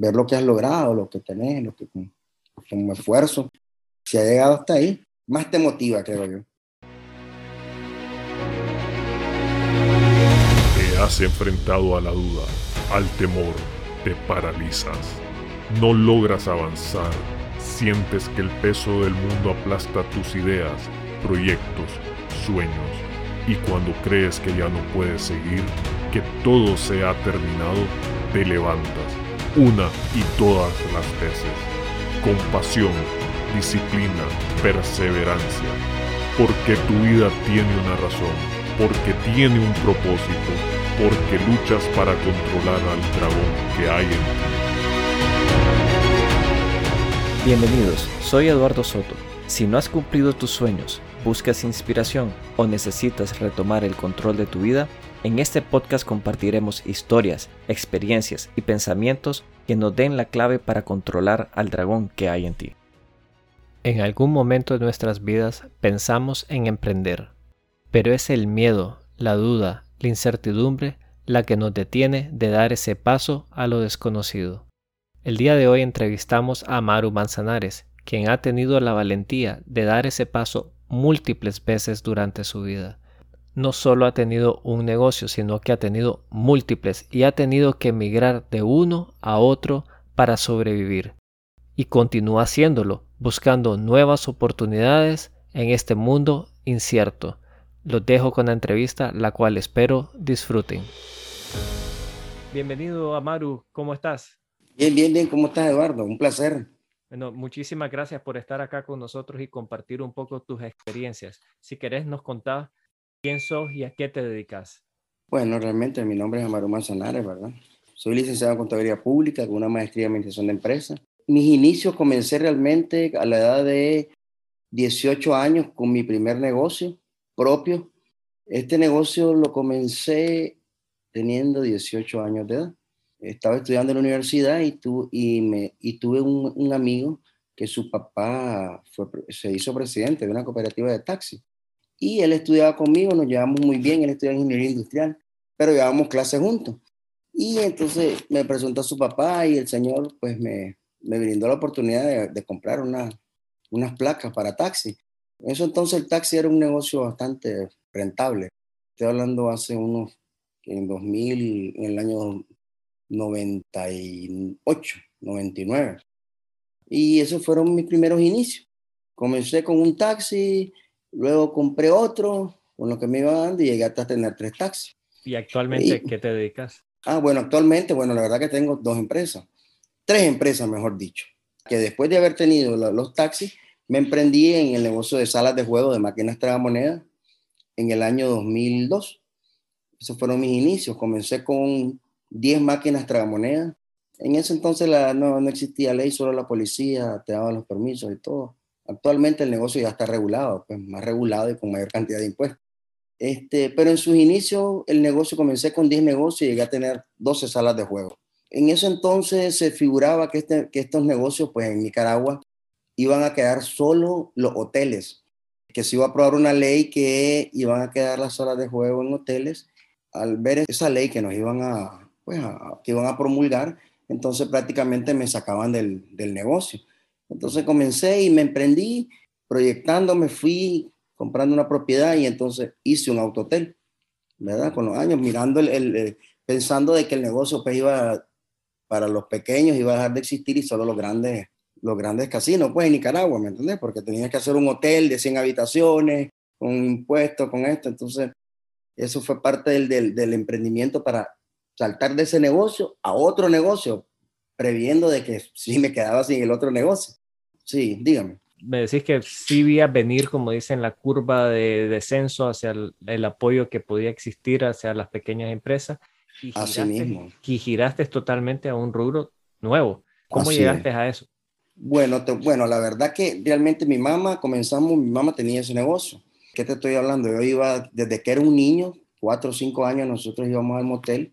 ver lo que has logrado, lo que tenés, lo que con, esfuerzo, si ha llegado hasta ahí, más te motiva, creo yo. Te has enfrentado a la duda, al temor, te paralizas, no logras avanzar, sientes que el peso del mundo aplasta tus ideas, proyectos, sueños, y cuando crees que ya no puedes seguir, que todo se ha terminado, te levantas, una y todas las veces, con pasión, disciplina, perseverancia, porque tu vida tiene una razón, porque tiene un propósito, porque luchas para controlar al dragón que hay en ti. Bienvenidos, soy Eduardo Soto. Si no has cumplido tus sueños, buscas inspiración o necesitas retomar el control de tu vida, en este podcast compartiremos historias, experiencias y pensamientos que nos den la clave para controlar al dragón que hay en ti. En algún momento de nuestras vidas pensamos en emprender, pero es el miedo, la duda, la incertidumbre la que nos detiene de dar ese paso a lo desconocido. El día de hoy entrevistamos a Maru Manzanares, quien ha tenido la valentía de dar ese paso múltiples veces durante su vida. No solo ha tenido un negocio, sino que ha tenido múltiples y ha tenido que emigrar de uno a otro para sobrevivir. Y continúa haciéndolo, buscando nuevas oportunidades en este mundo incierto. Los dejo con la entrevista, la cual espero disfruten. Bienvenido, Amaru, ¿cómo estás? Bien, bien, bien. ¿Cómo estás, Eduardo? Un placer. Bueno, muchísimas gracias por estar acá con nosotros y compartir un poco tus experiencias. Si querés, nos contás quién sos y a qué te dedicas. Bueno, realmente mi nombre es Amaru Manzanares, ¿verdad? Soy licenciado en Contabilidad Pública con una maestría en Administración de Empresas. Mis inicios comencé realmente a la edad de 18 años con mi primer negocio propio. Este negocio lo comencé teniendo 18 años de edad estaba estudiando en la universidad y, tu, tuve un, un, amigo que su papá fue, se hizo presidente de una cooperativa de taxi. Y él estudiaba conmigo, nos llevamos muy bien, él estudiaba ingeniería industrial, pero llevábamos clases juntos. Y entonces me presentó a su papá y el señor pues me, me brindó la oportunidad de, comprar una, unas placas para taxi. En eso entonces el taxi era un negocio bastante rentable. Estoy hablando hace unos, en 2000, en el año 98, 99. Y esos fueron mis primeros inicios. Comencé con un taxi, luego compré otro, con lo que me iba dando y llegué hasta tener tres taxis. ¿Y actualmente qué te dedicas? Ah, bueno, actualmente, bueno, la verdad que tengo dos empresas, tres empresas, mejor dicho, que después de haber tenido los taxis, me emprendí en el negocio de salas de juego de máquinas tragamonedas en el año 2002. Esos fueron mis inicios. Comencé con 10 máquinas tragamonedas. En ese entonces la, no, no, existía ley, solo la policía te daba los permisos y todo. Actualmente el negocio ya está regulado, pues más regulado y con mayor cantidad de impuestos. Este, pero en sus inicios el negocio comencé con 10 negocios y llegué a tener 12 salas de juego. En ese entonces se figuraba que, este, que estos negocios, pues en Nicaragua, iban a quedar solo los hoteles, que se iba a aprobar una ley que iban a quedar las salas de juego en hoteles. Al ver esa ley que nos iban a, pues, que iban a promulgar, entonces prácticamente me sacaban del, del negocio. Entonces comencé y me emprendí proyectando, me fui comprando una propiedad y entonces hice un autotel, ¿verdad? Con los años, mirando el, pensando de que el negocio pues iba para los pequeños iba a dejar de existir y solo los grandes, los grandes casinos, pues en Nicaragua, ¿me entiendes? Porque tenía que hacer un hotel de 100 habitaciones, con impuestos, con esto, entonces eso fue parte del, del, del emprendimiento para saltar de ese negocio a otro negocio, previendo de que sí me quedaba sin el otro negocio. Sí, dígame. Me decís que sí vi venir, como dicen, la curva de descenso hacia el, el, apoyo que podía existir hacia las pequeñas empresas. Y giraste, Así mismo. Y giraste totalmente a un rubro nuevo. ¿Cómo Así llegaste es. a eso? Bueno, te, bueno, la verdad que realmente mi mamá, comenzamos, mi mamá tenía ese negocio. ¿Qué te estoy hablando? Yo iba, desde que era un niño, cuatro o cinco años, nosotros íbamos al motel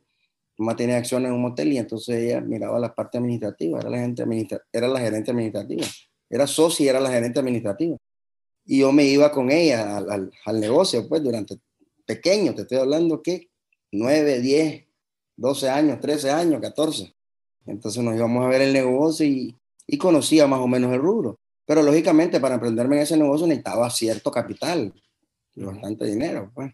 mamá tenía acciones en un motel y entonces ella miraba la parte administrativa, era la, gente administra era la gerente administrativa, era socia y era la gerente administrativa. Y yo me iba con ella al, al, negocio, pues durante pequeño, te estoy hablando que 9, 10, 12 años, 13 años, 14. Entonces nos íbamos a ver el negocio y, y conocía más o menos el rubro. Pero lógicamente para emprenderme en ese negocio necesitaba cierto capital y bastante dinero. Pues.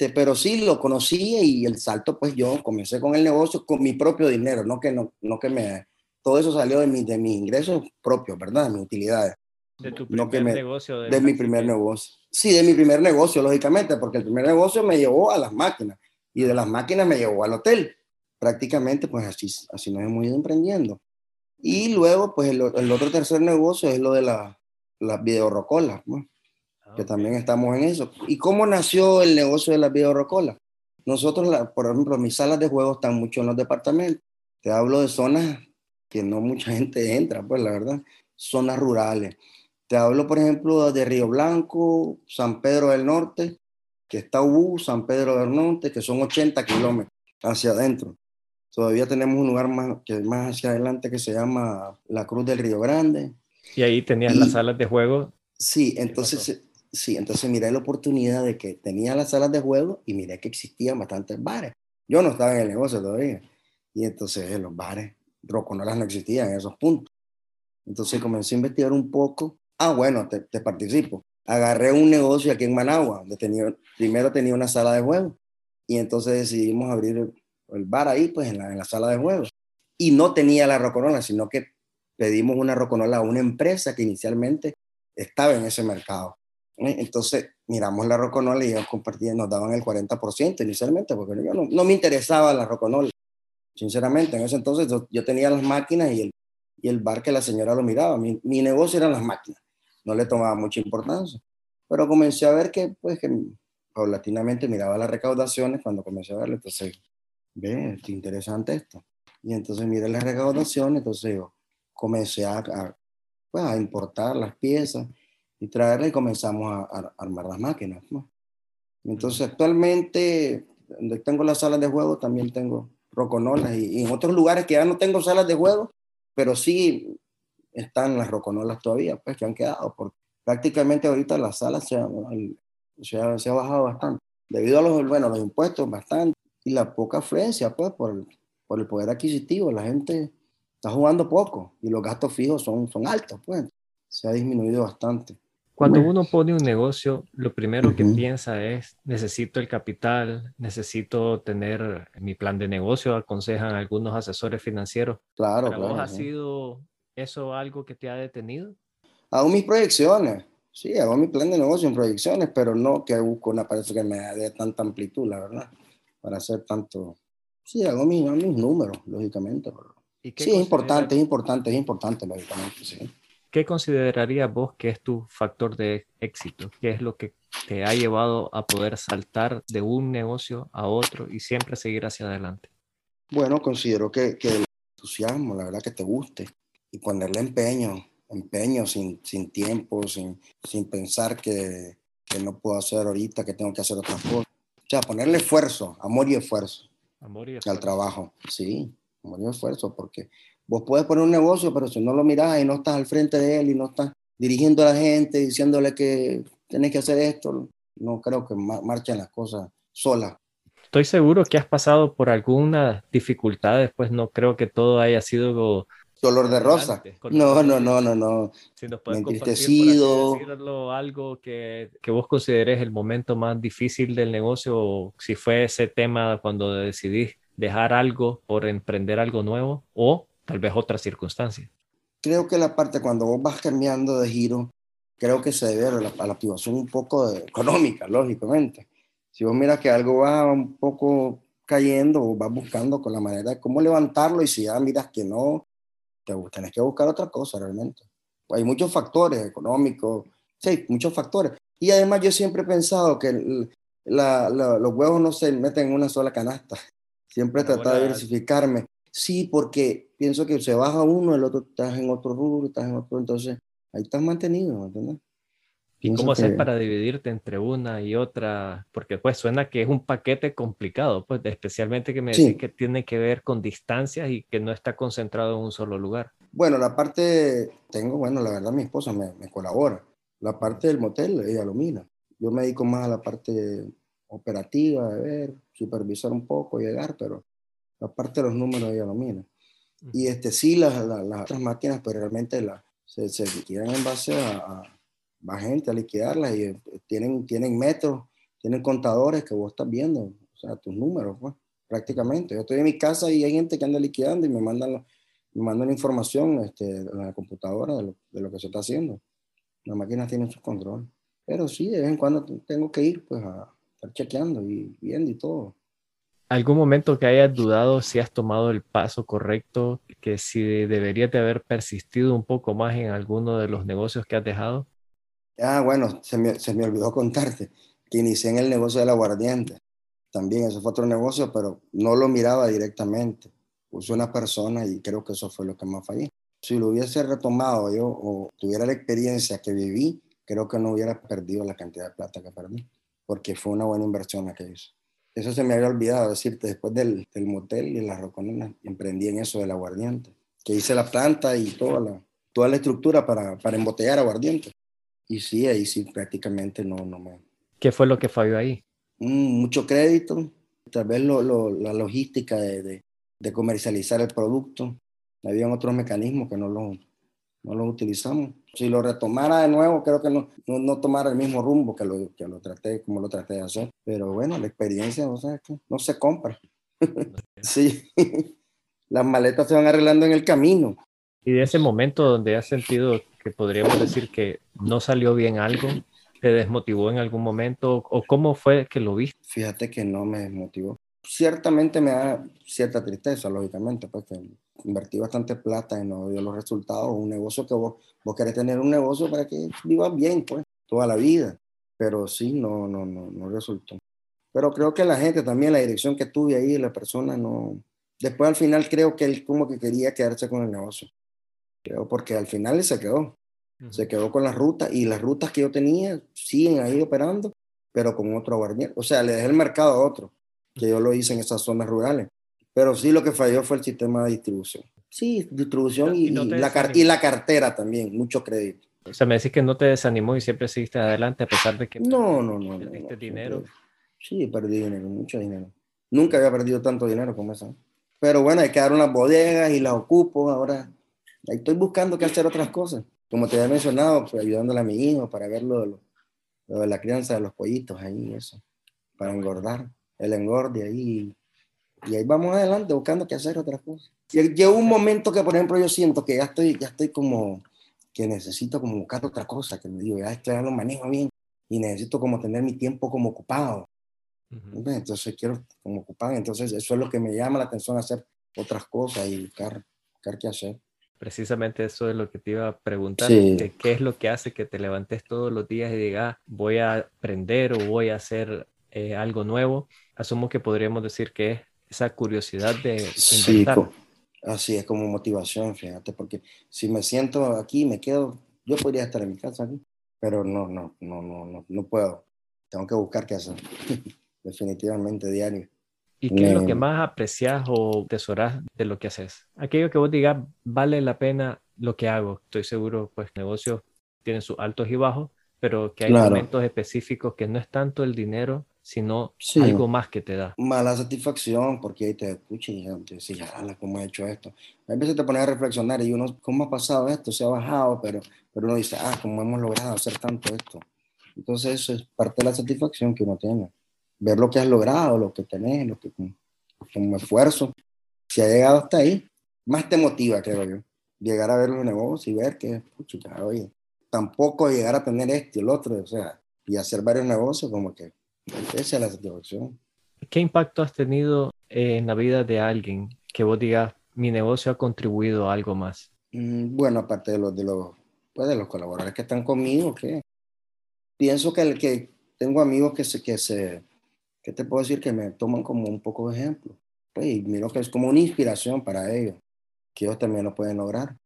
Este, pero sí lo conocía y el salto, pues yo comencé con el negocio con mi propio dinero, no que, no, no que me... Todo eso salió de, mi, de mis ingresos propios, ¿verdad? De mis utilidades. De tu primer negocio. De, mi primer negocio. Sí, de mi primer negocio, lógicamente, porque el primer negocio me llevó a las máquinas y de las máquinas me llevó al hotel. Prácticamente, pues así, así nos hemos ido emprendiendo. Y luego, pues el, el otro tercer negocio es lo de las la videorocolas, ¿no? Ah, que también estamos en eso. ¿Y cómo nació el negocio de las videorocolas? Nosotros, por ejemplo, mis salas de juego están mucho en los departamentos. Te hablo de zonas que no mucha gente entra, pues la verdad, zonas rurales. Te hablo, por ejemplo, de Río Blanco, San Pedro del Norte, que está Ubú, San Pedro del Norte, que son 80 kilómetros hacia adentro. Todavía tenemos un lugar más, que más hacia adelante que se llama la Cruz del Río Grande. Y ahí tenías las salas de juego. Sí, entonces, sí, entonces miré la oportunidad de que tenía las salas de juego y miré que existían bastantes bares. Yo no estaba en el negocio todavía. Y entonces los bares, roconolas no existían en esos puntos. Entonces comencé a investigar un poco. Ah, bueno, te, participo. Agarré un negocio aquí en Managua, donde tenía, primero tenía una sala de juego. Y entonces decidimos abrir el bar ahí, pues en la, sala de juegos. Y no tenía la roconola, sino que pedimos una roconola a una empresa que inicialmente estaba en ese mercado. ¿eh? Entonces miramos la roconola y ellos nos daban el 40% inicialmente, porque yo no, me interesaba la roconola, sinceramente. En ese entonces yo, tenía las máquinas y el, y el bar que la señora lo miraba. Mi, mi, negocio eran las máquinas, no le tomaba mucha importancia. Pero comencé a ver que, pues, que paulatinamente miraba las recaudaciones cuando comencé a verlo, entonces ve, es interesante esto. Y entonces miré la recaudación, entonces yo comencé a, pues, a importar las piezas y traerlas y comenzamos a, armar las máquinas. Entonces actualmente, donde tengo las salas de juego, también tengo roconolas y, en otros lugares que ya no tengo salas de juego, pero sí están las roconolas todavía, pues que han quedado, porque prácticamente ahorita las salas se, se, se ha bajado bastante, debido a los, bueno, los impuestos bastante, y la poca afluencia, pues, por el, por el poder adquisitivo. La gente está jugando poco y los gastos fijos son, son altos, pues. Se ha disminuido bastante. Cuando uno pone un negocio, lo primero que piensa es, necesito el capital, necesito tener mi plan de negocio, aconsejan algunos asesores financieros. Claro, ¿Para claro. vos ha sido eso algo que te ha detenido? Hago mis proyecciones, sí, hago mi plan de negocio en proyecciones, pero no que busco una pareja que me dé tanta amplitud, la verdad para hacer tanto. Sí, hago mis, mis números, lógicamente. sí, es importante, es importante, es importante, lógicamente, sí. ¿Qué considerarías vos que es tu factor de éxito? ¿Qué es lo que te ha llevado a poder saltar de un negocio a otro y siempre seguir hacia adelante? Bueno, considero que, que el entusiasmo, la verdad que te guste y ponerle empeño, empeño sin, sin tiempo, sin, sin pensar que, que no puedo hacer ahorita, que tengo que hacer otras cosas. O sea, ponerle esfuerzo, amor y esfuerzo. Amor y esfuerzo. Al trabajo, sí, amor y esfuerzo, porque vos puedes poner un negocio, pero si no lo miras y no estás al frente de él y no estás dirigiendo a la gente, diciéndole que tienes que hacer esto, no creo que marchen las cosas solas. Estoy seguro que has pasado por alguna dificultad, pues no creo que todo haya sido dolor de rosa. No, no, no, no, no. Si nos puedes entristecido. Decirlo, algo que, que, vos consideres el momento más difícil del negocio, o si fue ese tema cuando decidís dejar algo por emprender algo nuevo, o tal vez otra circunstancia. Creo que la parte cuando vos vas cambiando de giro, creo que se debe a la, a la activación un poco económica, lógicamente. Si vos miras que algo va un poco cayendo, o vas buscando con la manera de cómo levantarlo, y si ya miras que no, te tenés que buscar otra cosa realmente. Hay muchos factores económicos, sí, muchos factores. Y además yo siempre he pensado que los huevos no se meten en una sola canasta. Siempre he tratado de diversificarme. Sí, porque pienso que se baja uno, el otro estás en otro rubro, estás en otro, entonces ahí estás mantenido, ¿entendés? ¿Y cómo haces para dividirte entre una y otra? Porque pues suena que es un paquete complicado, pues especialmente que me decís que tiene que ver con distancias y que no está concentrado en un solo lugar. Bueno, la parte, tengo, bueno, la verdad mi esposa me, me colabora. La parte del motel, ella lo mira. Yo me dedico más a la parte operativa, de ver, supervisar un poco, llegar, pero la parte de los números ella lo mira. Y este, sí, las, las, otras máquinas, pero realmente la, se, se liquidan en base a, a, gente a liquidarlas y eh, tienen, tienen metros, tienen contadores que vos estás viendo, o sea, tus números, pues, prácticamente. Yo estoy en mi casa y hay gente que anda liquidando y me mandan, me mandan información este, en la computadora de lo, de lo que se está haciendo. Las máquinas tienen su control. Pero sí, de vez en cuando tengo que ir pues a estar chequeando y viendo y todo. ¿Algún momento que hayas dudado si has tomado el paso correcto, que si deberías de haber persistido un poco más en alguno de los negocios que has dejado? Ah, bueno, se me, se me olvidó contarte que inicié en el negocio del aguardiente. También eso fue otro negocio, pero no lo miraba directamente. Puse una persona y creo que eso fue lo que más fallé. Si lo hubiese retomado yo o tuviera la experiencia que viví, creo que no hubiera perdido la cantidad de plata que perdí, porque fue una buena inversión la que hice. Eso se me había olvidado decirte, después del, del motel y la roconina, emprendí en eso del aguardiente, que hice la planta y toda la, toda la estructura para, para embotellar aguardiente. Y sí, ahí sí prácticamente no, no me... ¿Qué fue lo que falló ahí? Mm, mucho crédito, tal vez lo, lo, la logística de, de, de, comercializar el producto. Habían otros mecanismos que no los no lo utilizamos. Si lo retomara de nuevo, creo que no, no, no tomara el mismo rumbo que lo, que lo traté, como lo traté de hacer. Pero bueno, la experiencia, o sea, que no se compra. sí, las maletas se van arreglando en el camino. Y de ese momento donde has sentido que podríamos decir que no salió bien algo, ¿te desmotivó en algún momento? ¿O cómo fue que lo viste? Fíjate que no me desmotivó. Ciertamente me da cierta tristeza, lógicamente, porque invertí bastante plata y no dio los resultados. Un negocio que vos, vos querés tener un negocio para que vivas bien, pues, toda la vida. Pero sí, no, no, no, no resultó. Pero creo que la gente también, la dirección que tuve ahí, la persona no... Después al final creo que él como que quería quedarse con el negocio. Creo porque al final él se quedó. Se quedó con las rutas y las rutas que yo tenía siguen ahí operando, pero con otro aguardiente. O sea, le dejé el mercado a otro, que yo lo hice en esas zonas rurales. Pero sí lo que falló fue el sistema de distribución. Sí, distribución y, y, no la, y la, cartera también, mucho crédito. O sea, me decís que no te desanimó y siempre seguiste adelante a pesar de que no, no, no, perdiste no, dinero. Sí, perdí dinero, mucho dinero. Nunca había perdido tanto dinero como esa. Pero bueno, hay que dar unas bodegas y las ocupo. Ahora ahí estoy buscando que hacer otras cosas. Como te había mencionado, pues ayudándole a mi hijo para ver lo de, lo, lo de la crianza de los pollitos ahí, eso, para engordar, el engorde ahí y ahí vamos adelante buscando que hacer otras cosas. Llegó un momento que, por ejemplo, yo siento que ya estoy, ya estoy como, que necesito como buscar otra cosa, que me digo, ya esto ya lo manejo bien y necesito como tener mi tiempo como ocupado. Uh -huh. Entonces quiero como ocupado, entonces eso es lo que me llama la atención, hacer otras cosas y buscar, buscar qué hacer. Precisamente eso es lo que te iba a preguntar, sí. que, ¿qué es lo que hace que te levantes todos los días y digas, voy a aprender o voy a hacer eh, algo nuevo? Asumo que podríamos decir que es esa curiosidad de inventar. Sí, así es como motivación, fíjate, porque si me siento aquí, me quedo, yo podría estar en mi casa aquí, pero no, no, no, no, no, no puedo. Tengo que buscar qué hacer, definitivamente diario. ¿Y qué es lo que más aprecias o tesoras de lo que haces? Aquello que vos digas, vale la pena lo que hago. Estoy seguro, pues negocios tienen sus altos y bajos, pero que hay claro. momentos específicos que no es tanto el dinero, sino sí. algo más que te da. Mala satisfacción, porque ahí te escuchas y te dices, ya, ¿cómo he hecho esto? A veces te pones a reflexionar y uno, ¿cómo ha pasado esto? Se ha bajado, pero, pero uno dice, ah, ¿cómo hemos logrado hacer tanto esto? Entonces eso es parte de la satisfacción que uno tiene. Ver lo que has logrado, lo que tenés, lo que como esfuerzo. Si ha llegado hasta ahí, más te motiva, creo yo. Llegar a ver los negocios y ver que, pucha, oye, tampoco llegar a tener este y el otro, o sea, y hacer varios negocios como que esa es la satisfacción. ¿Qué impacto has tenido en la vida de alguien que vos digas, mi negocio ha contribuido a algo más? Mm, bueno, aparte de los, de los, pues de los colaboradores que están conmigo, que pienso que, el, que tengo amigos que se, que se, ¿qué te puedo decir? Que me toman como un poco de ejemplo. Pues, y miro que es como una inspiración para ellos, que ellos también lo pueden lograr.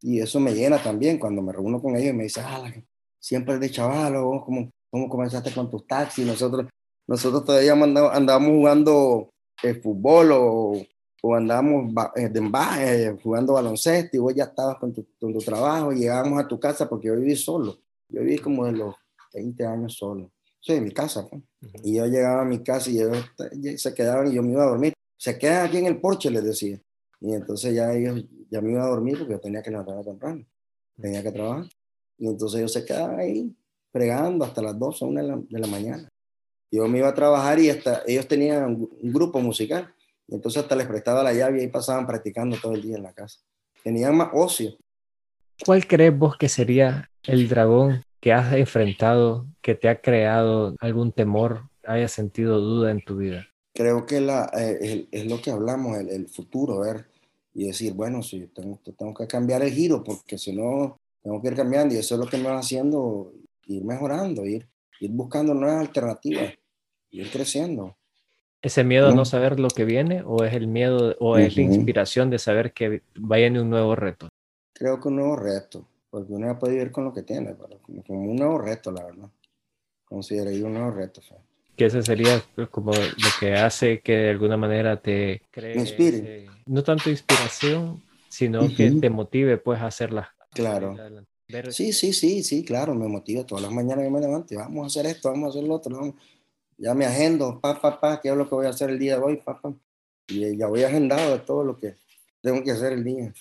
Y eso me llena también cuando me reúno con ellos y me dicen, ah, siempre de chaval, o como cómo comenzaste con tus taxis. Nosotros, nosotros todavía andábamos jugando eh, fútbol o, o andábamos eh, de embaje, eh, jugando baloncesto y vos ya estabas con tu, con tu trabajo y llegábamos a tu casa porque yo viví solo. Yo viví como de los 20 años solo. Soy en mi casa. Pues. Uh -huh. Y yo llegaba a mi casa y ellos se quedaban y yo me iba a dormir. Se quedan aquí en el porche, les decía. Y entonces ya ellos, ya me iba a dormir porque yo tenía que levantarme temprano, tenía que trabajar. Y entonces ellos se quedaban ahí fregando hasta las 12, 1 de la, de la mañana. Yo me iba a trabajar y hasta ellos tenían un grupo musical. Y entonces hasta les prestaba la llave y ahí pasaban practicando todo el día en la casa. Tenían más ocio. ¿Cuál crees vos que sería el dragón que has enfrentado, que te ha creado algún temor, haya sentido duda en tu vida? Creo que la, eh, es lo que hablamos, el, el, futuro, ver, y decir, bueno, si tengo, tengo que cambiar el giro, porque si no, tengo que ir cambiando, y eso es lo que me va haciendo, ir mejorando, ir, ir buscando nuevas alternativas, ir creciendo. ¿Ese miedo a no saber lo que viene o es el miedo o es la inspiración de saber que vaya en un nuevo reto? Creo que un nuevo reto, porque uno ya puede vivir con lo que tiene, pero como, un nuevo reto, la verdad. Consideraría un nuevo reto. Fe que ese sería como lo que hace que de alguna manera te cree inspire no tanto inspiración sino que te motive pues a hacerlas claro sí sí sí sí claro me motiva todas las mañanas que me levanto vamos a hacer esto vamos a hacer lo otro ya me agendo pa pa pa qué es lo que voy a hacer el día de hoy pa, pa. y ya voy agendado de todo lo que tengo que hacer el día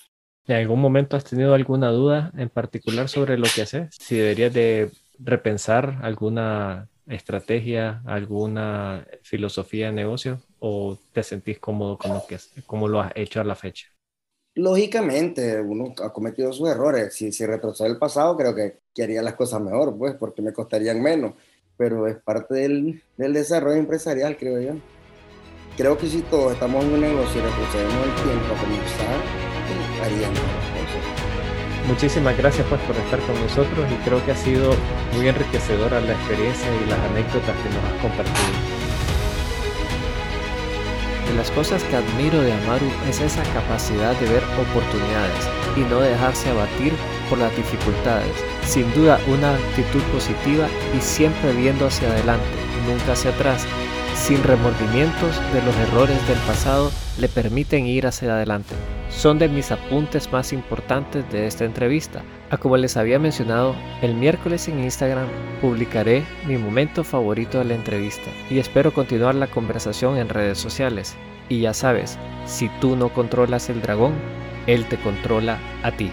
¿En algún momento has tenido alguna duda en particular sobre lo que haces? Si deberías de repensar alguna estrategia, alguna filosofía de negocio o te sentís cómodo con lo que como lo has hecho a la fecha? Lógicamente, uno ha cometido sus errores. Si, si retrocede el pasado, creo que, haría las cosas mejor, pues, porque me costarían menos. Pero es parte del, del desarrollo empresarial, creo yo. Creo que si todos estamos en un negocio y retrocedemos el tiempo a comenzar, haríamos las cosas. Muchísimas gracias pues por estar con nosotros y creo que ha sido muy enriquecedora la experiencia y las anécdotas que nos has compartido. De las cosas que admiro de Amaru es esa capacidad de ver oportunidades y no dejarse abatir por las dificultades. Sin duda una actitud positiva y siempre viendo hacia adelante, nunca hacia atrás, sin remordimientos de los errores del pasado, le permiten ir hacia adelante son de mis apuntes más importantes de esta entrevista. A como les había mencionado, el miércoles en Instagram publicaré mi momento favorito de la entrevista y espero continuar la conversación en redes sociales. Y ya sabes, si tú no controlas el dragón, él te controla a ti.